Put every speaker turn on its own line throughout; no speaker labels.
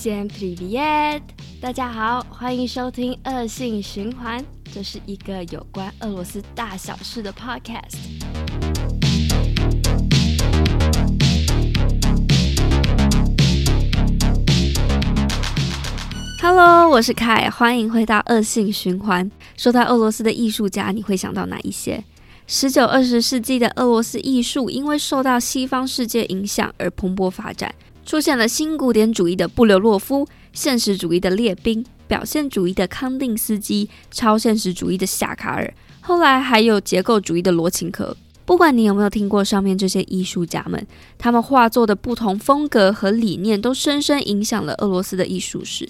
Всем привет！大家好，欢迎收听恶性循环，这是一个有关俄罗斯大小事的 podcast。Hello，我是凯，欢迎回到恶性循环。说到俄罗斯的艺术家，你会想到哪一些？十九、二十世纪的俄罗斯艺术因为受到西方世界影响而蓬勃发展。 出现了新古典主义的布留洛夫、现实主义的列宾、表现主义的康定斯基、超现实主义的夏卡尔，后来还有结构主义的罗琴科。不管你有没有听过上面这些艺术家们，他们画作的不同风格和理念都深深影响了俄罗斯的艺术史。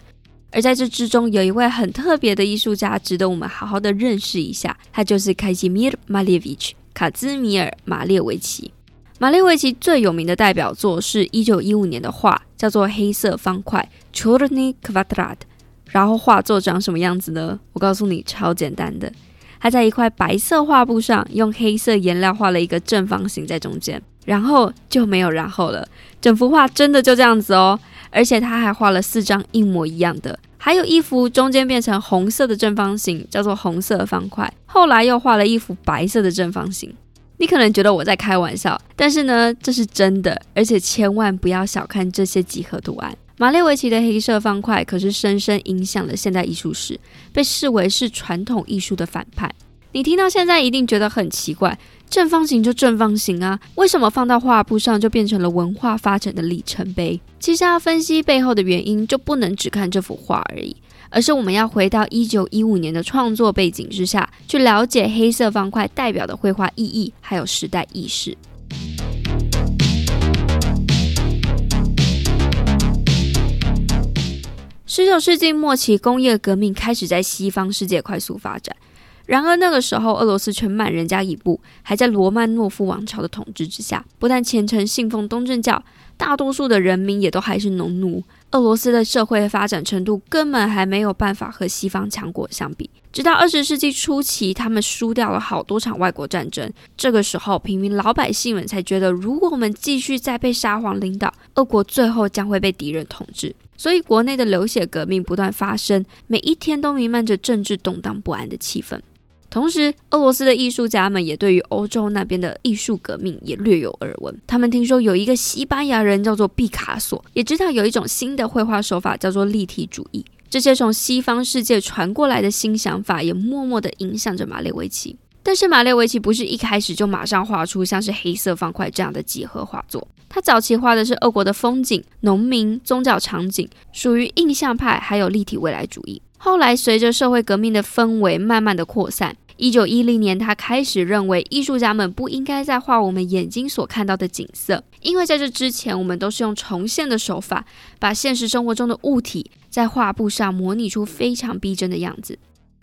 而在这之中，有一位很特别的艺术家，值得我们好好的认识一下，他就是卡兹米尔·马列维奇。卡兹米尔·马列维奇。马丽维奇最有名的代表作是一九一五年的画，叫做《黑色方块 c h u r n y k v a t r a t 然后画作长什么样子呢？我告诉你，超简单的。他在一块白色画布上用黑色颜料画了一个正方形在中间，然后就没有然后了。整幅画真的就这样子哦，而且他还画了四张一模一样的，还有一幅中间变成红色的正方形，叫做红色方块。后来又画了一幅白色的正方形，你可能觉得我在开玩笑，但是呢，这是真的，而且千万不要小看这些几何图案。马列维奇的黑色方块可是深深影响了现代艺术史，被视为是传统艺术的反叛。你听到现在一定觉得很奇怪，正方形就正方形啊，为什么放到画布上就变成了文化发展的里程碑？其实要分析背后的原因，就不能只看这幅画而已。而是我们要回到一九一五年的创作背景之下，去了解黑色方块代表的绘画意义，还有时代意识。十九世纪末期，工业革命开始在西方世界快速发展。然而那个时候，俄罗斯全满人家一步，还在罗曼诺夫王朝的统治之下，不但虔诚信奉东正教，大多数的人民也都还是农奴。俄罗斯的社会发展程度根本还没有办法和西方强国相比。直到二十世纪初期，他们输掉了好多场外国战争。这个时候，平民老百姓们才觉得，如果我们继续再被沙皇领导，俄国最后将会被敌人统治。所以，国内的流血革命不断发生，每一天都弥漫着政治动荡不安的气氛。同时，俄罗斯的艺术家们也对于欧洲那边的艺术革命也略有耳闻。他们听说有一个西班牙人叫做毕卡索，也知道有一种新的绘画手法叫做立体主义。这些从西方世界传过来的新想法，也默默地影响着马列维奇。但是，马列维奇不是一开始就马上画出像是黑色方块这样的几何画作。他早期画的是俄国的风景、农民、宗教场景，属于印象派，还有立体未来主义。后来，随着社会革命的氛围慢慢的扩散，一九一零年，他开始认为艺术家们不应该再画我们眼睛所看到的景色，因为在这之前，我们都是用重现的手法，把现实生活中的物体在画布上模拟出非常逼真的样子。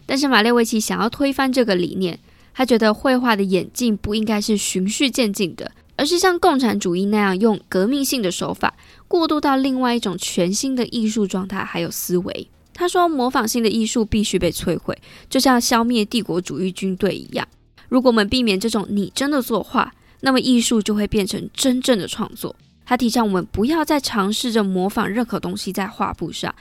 但是马列维奇想要推翻这个理念，他觉得绘画的演进不应该是循序渐进的，而是像共产主义那样用革命性的手法过渡到另外一种全新的艺术状态还有思维。他说：“模仿性的艺术必须被摧毁，就像消灭帝国主义军队一样。如果我们避免这种拟真的作画，那么艺术就会变成真正的创作。”他提倡我们不要再尝试着模仿任何东西在画布上，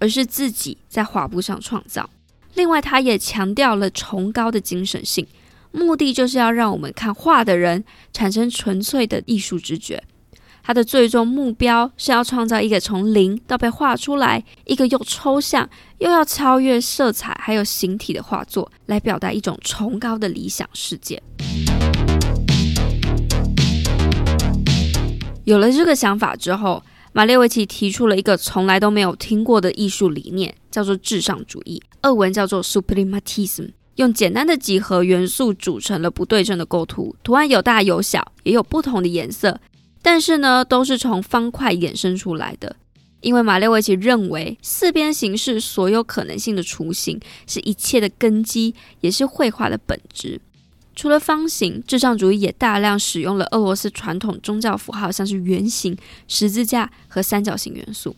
而是自己在画布上创造。另外，他也强调了崇高的精神性，目的就是要让我们看画的人产生纯粹的艺术直觉。他的最终目标是要创造一个从零到被画出来，一个又抽象又要超越色彩还有形体的画作，来表达一种崇高的理想世界。有了这个想法之后，马列维奇提出了一个从来都没有听过的艺术理念，叫做至上主义，俄文叫做 Suprematism，用简单的几何元素组成了不对称的构图，图案有大有小，也有不同的颜色。但是呢，都是从方块衍生出来的，因为马列维奇认为四边形是所有可能性的雏形，是一切的根基，也是绘画的本质。除了方形，至上主义也大量使用了俄罗斯传统宗教符号，像是圆形、十字架和三角形元素。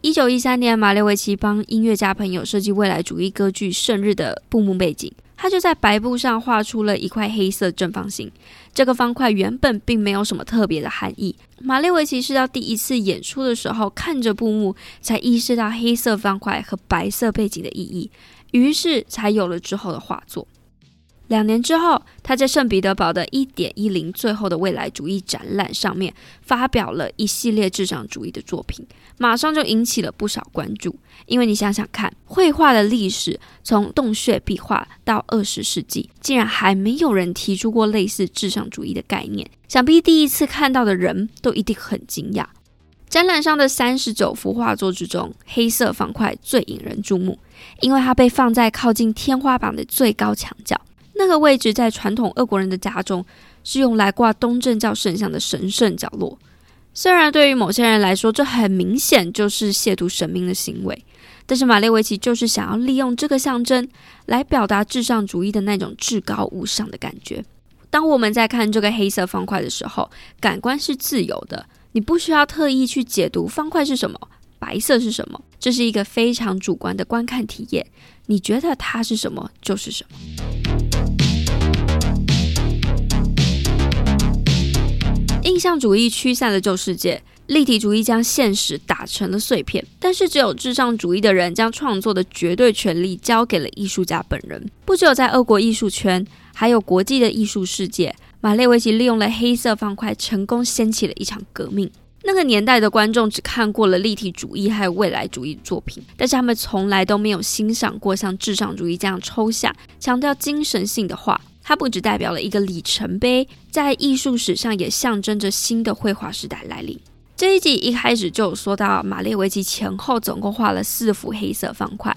一九一三年，马列维奇帮音乐家朋友设计未来主义歌剧《圣日》的布幕背景，他就在白布上画出了一块黑色正方形。这个方块原本并没有什么特别的含义。马列维奇是到第一次演出的时候，看着布幕才意识到黑色方块和白色背景的意义，于是才有了之后的画作。两年之后，他在圣彼得堡的一点一零最后的未来主义展览上面发表了一系列至上主义的作品，马上就引起了不少关注。因为你想想看，绘画的历史从洞穴壁画到二十世纪，竟然还没有人提出过类似至上主义的概念，想必第一次看到的人都一定很惊讶。展览上的三十九幅画作之中，黑色方块最引人注目，因为它被放在靠近天花板的最高墙角。那个位置在传统俄国人的家中是用来挂东正教圣像的神圣角落。虽然对于某些人来说，这很明显就是亵渎神明的行为，但是马列维奇就是想要利用这个象征来表达至上主义的那种至高无上的感觉。当我们在看这个黑色方块的时候，感官是自由的，你不需要特意去解读方块是什么，白色是什么，这是一个非常主观的观看体验。你觉得它是什么，就是什么。印象主义驱散了旧世界，立体主义将现实打成了碎片。但是，只有至上主义的人将创作的绝对权利交给了艺术家本人。不只有在俄国艺术圈，还有国际的艺术世界，马列维奇利用了黑色方块，成功掀起了一场革命。那个年代的观众只看过了立体主义还有未来主义作品，但是他们从来都没有欣赏过像至上主义这样抽象、强调精神性的画。它不只代表了一个里程碑，在艺术史上也象征着新的绘画时代来临。这一集一开始就有说到，马列维奇前后总共画了四幅黑色方块，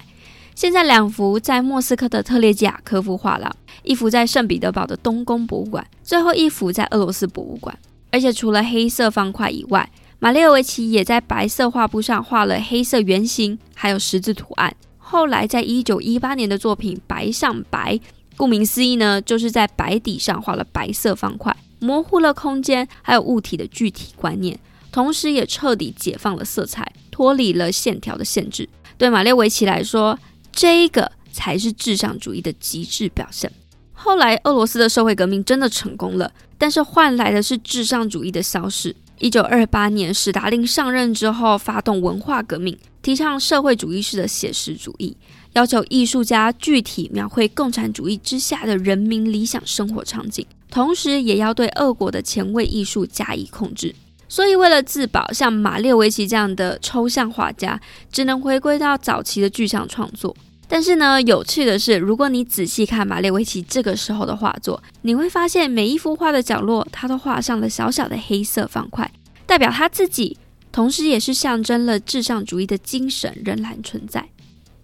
现在两幅在莫斯科的特列季亚科夫画廊，一幅在圣彼得堡的东宫博物馆，最后一幅在俄罗斯博物馆。而且除了黑色方块以外，马列维奇也在白色画布上画了黑色圆形，还有十字图案。后来在一九一八年的作品《白上白》。顾名思义呢，就是在白底上画了白色方块，模糊了空间还有物体的具体观念，同时也彻底解放了色彩，脱离了线条的限制。对马列维奇来说，这个才是至上主义的极致表现。后来，俄罗斯的社会革命真的成功了，但是换来的是至上主义的消逝。一九二八年，史达林上任之后，发动文化革命，提倡社会主义式的写实主义。要求艺术家具体描绘共产主义之下的人民理想生活场景，同时也要对俄国的前卫艺术加以控制。所以，为了自保，像马列维奇这样的抽象画家只能回归到早期的具象创作。但是呢，有趣的是，如果你仔细看马列维奇这个时候的画作，你会发现每一幅画的角落，他都画上了小小的黑色方块，代表他自己，同时也是象征了至上主义的精神仍然存在。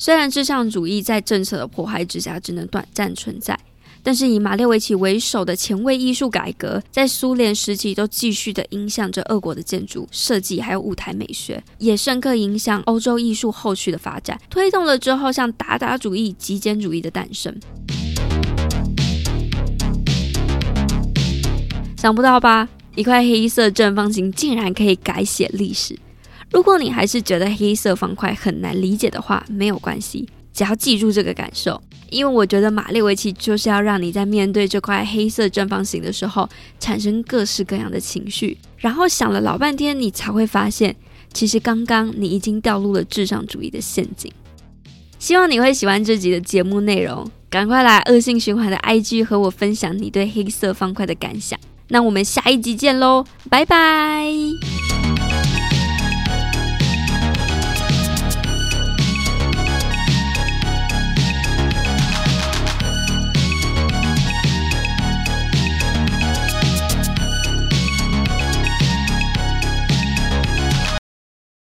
虽然至上主义在政策的迫害之下只能短暂存在，但是以马列维奇为首的前卫艺术改革，在苏联时期都继续的影响着俄国的建筑设计还有舞台美学，也深刻影响欧洲艺术后续的发展，推动了之后像达达主义、极简主义的诞生。想不到吧？一块黑色正方形竟然可以改写历史。如果你还是觉得黑色方块很难理解的话，没有关系，只要记住这个感受，因为我觉得马列维奇就是要让你在面对这块黑色正方形的时候，产生各式各样的情绪，然后想了老半天，你才会发现，其实刚刚你已经掉入了至上主义的陷阱。希望你会喜欢这集的节目内容，赶快来恶性循环的 IG 和我分享你对黑色方块的感想。那我们下一集见喽，拜拜。